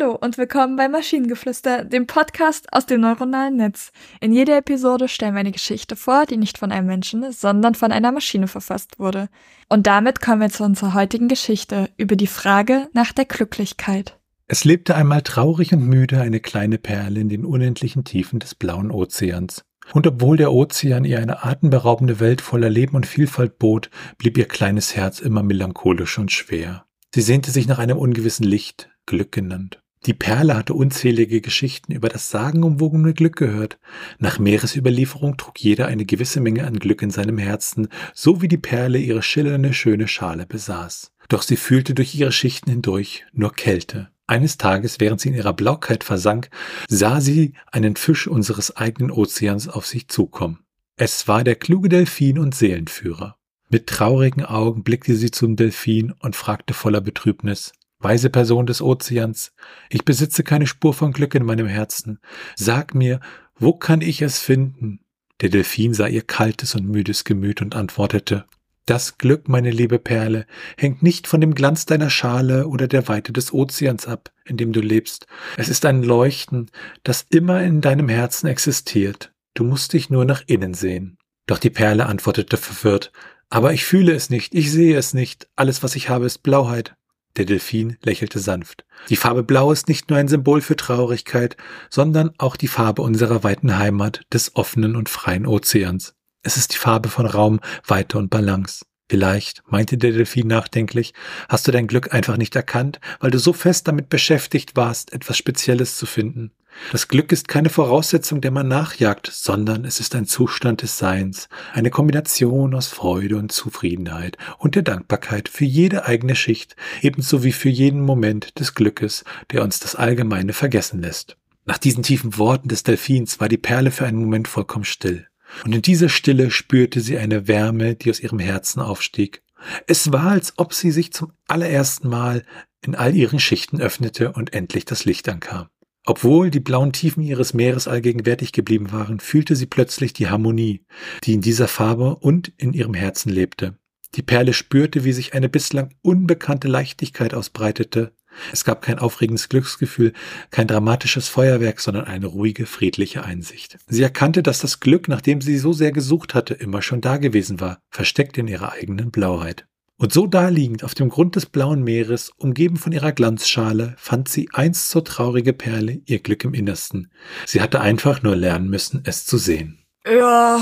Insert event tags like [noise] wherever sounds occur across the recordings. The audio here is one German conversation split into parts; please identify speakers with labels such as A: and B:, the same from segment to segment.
A: Hallo und willkommen bei Maschinengeflüster, dem Podcast aus dem neuronalen Netz. In jeder Episode stellen wir eine Geschichte vor, die nicht von einem Menschen, sondern von einer Maschine verfasst wurde. Und damit kommen wir zu unserer heutigen Geschichte über die Frage nach der Glücklichkeit.
B: Es lebte einmal traurig und müde eine kleine Perle in den unendlichen Tiefen des blauen Ozeans. Und obwohl der Ozean ihr eine atemberaubende Welt voller Leben und Vielfalt bot, blieb ihr kleines Herz immer melancholisch und schwer. Sie sehnte sich nach einem ungewissen Licht, Glück genannt. Die Perle hatte unzählige Geschichten über das sagenumwogene Glück gehört. Nach Meeresüberlieferung trug jeder eine gewisse Menge an Glück in seinem Herzen, so wie die Perle ihre schillernde, schöne Schale besaß. Doch sie fühlte durch ihre Schichten hindurch nur Kälte. Eines Tages, während sie in ihrer Blaukeit versank, sah sie einen Fisch unseres eigenen Ozeans auf sich zukommen. Es war der kluge Delfin und Seelenführer. Mit traurigen Augen blickte sie zum Delfin und fragte voller Betrübnis, Weise Person des Ozeans, ich besitze keine Spur von Glück in meinem Herzen. Sag mir, wo kann ich es finden? Der Delfin sah ihr kaltes und müdes Gemüt und antwortete, das Glück, meine liebe Perle, hängt nicht von dem Glanz deiner Schale oder der Weite des Ozeans ab, in dem du lebst. Es ist ein Leuchten, das immer in deinem Herzen existiert. Du musst dich nur nach innen sehen. Doch die Perle antwortete verwirrt, aber ich fühle es nicht, ich sehe es nicht, alles, was ich habe, ist Blauheit. Der Delfin lächelte sanft. Die Farbe Blau ist nicht nur ein Symbol für Traurigkeit, sondern auch die Farbe unserer weiten Heimat, des offenen und freien Ozeans. Es ist die Farbe von Raum, Weite und Balance. Vielleicht, meinte der Delfin nachdenklich, hast du dein Glück einfach nicht erkannt, weil du so fest damit beschäftigt warst, etwas Spezielles zu finden. Das Glück ist keine Voraussetzung, der man nachjagt, sondern es ist ein Zustand des Seins, eine Kombination aus Freude und Zufriedenheit und der Dankbarkeit für jede eigene Schicht, ebenso wie für jeden Moment des Glückes, der uns das Allgemeine vergessen lässt. Nach diesen tiefen Worten des Delfins war die Perle für einen Moment vollkommen still. Und in dieser Stille spürte sie eine Wärme, die aus ihrem Herzen aufstieg. Es war, als ob sie sich zum allerersten Mal in all ihren Schichten öffnete und endlich das Licht ankam. Obwohl die blauen Tiefen ihres Meeres allgegenwärtig geblieben waren, fühlte sie plötzlich die Harmonie, die in dieser Farbe und in ihrem Herzen lebte. Die Perle spürte, wie sich eine bislang unbekannte Leichtigkeit ausbreitete. Es gab kein aufregendes Glücksgefühl, kein dramatisches Feuerwerk, sondern eine ruhige, friedliche Einsicht. Sie erkannte, dass das Glück, nach dem sie so sehr gesucht hatte, immer schon da gewesen war, versteckt in ihrer eigenen Blauheit. Und so daliegend auf dem Grund des blauen Meeres, umgeben von ihrer Glanzschale, fand sie einst so traurige Perle ihr Glück im Innersten. Sie hatte einfach nur lernen müssen, es zu sehen.
A: Ja,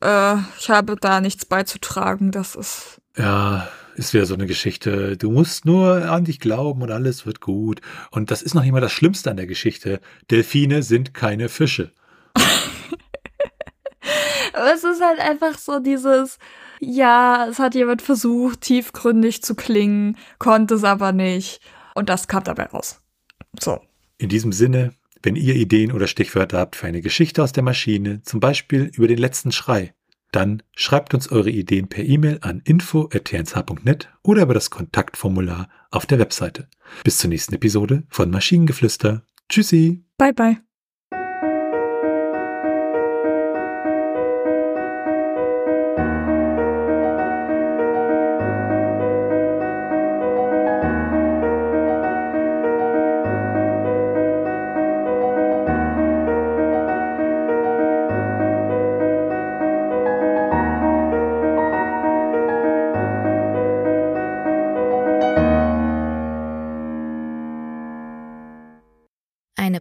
A: äh, ich habe da nichts beizutragen, das ist.
B: Ja, ist wieder so eine Geschichte. Du musst nur an dich glauben und alles wird gut. Und das ist noch nicht mal das Schlimmste an der Geschichte. Delfine sind keine Fische. [laughs]
A: Aber es ist halt einfach so dieses, ja, es hat jemand versucht, tiefgründig zu klingen, konnte es aber nicht. Und das kam dabei raus. So.
B: In diesem Sinne, wenn ihr Ideen oder Stichwörter habt für eine Geschichte aus der Maschine, zum Beispiel über den letzten Schrei, dann schreibt uns eure Ideen per E-Mail an info.tnsh.net oder über das Kontaktformular auf der Webseite. Bis zur nächsten Episode von Maschinengeflüster. Tschüssi.
A: Bye bye.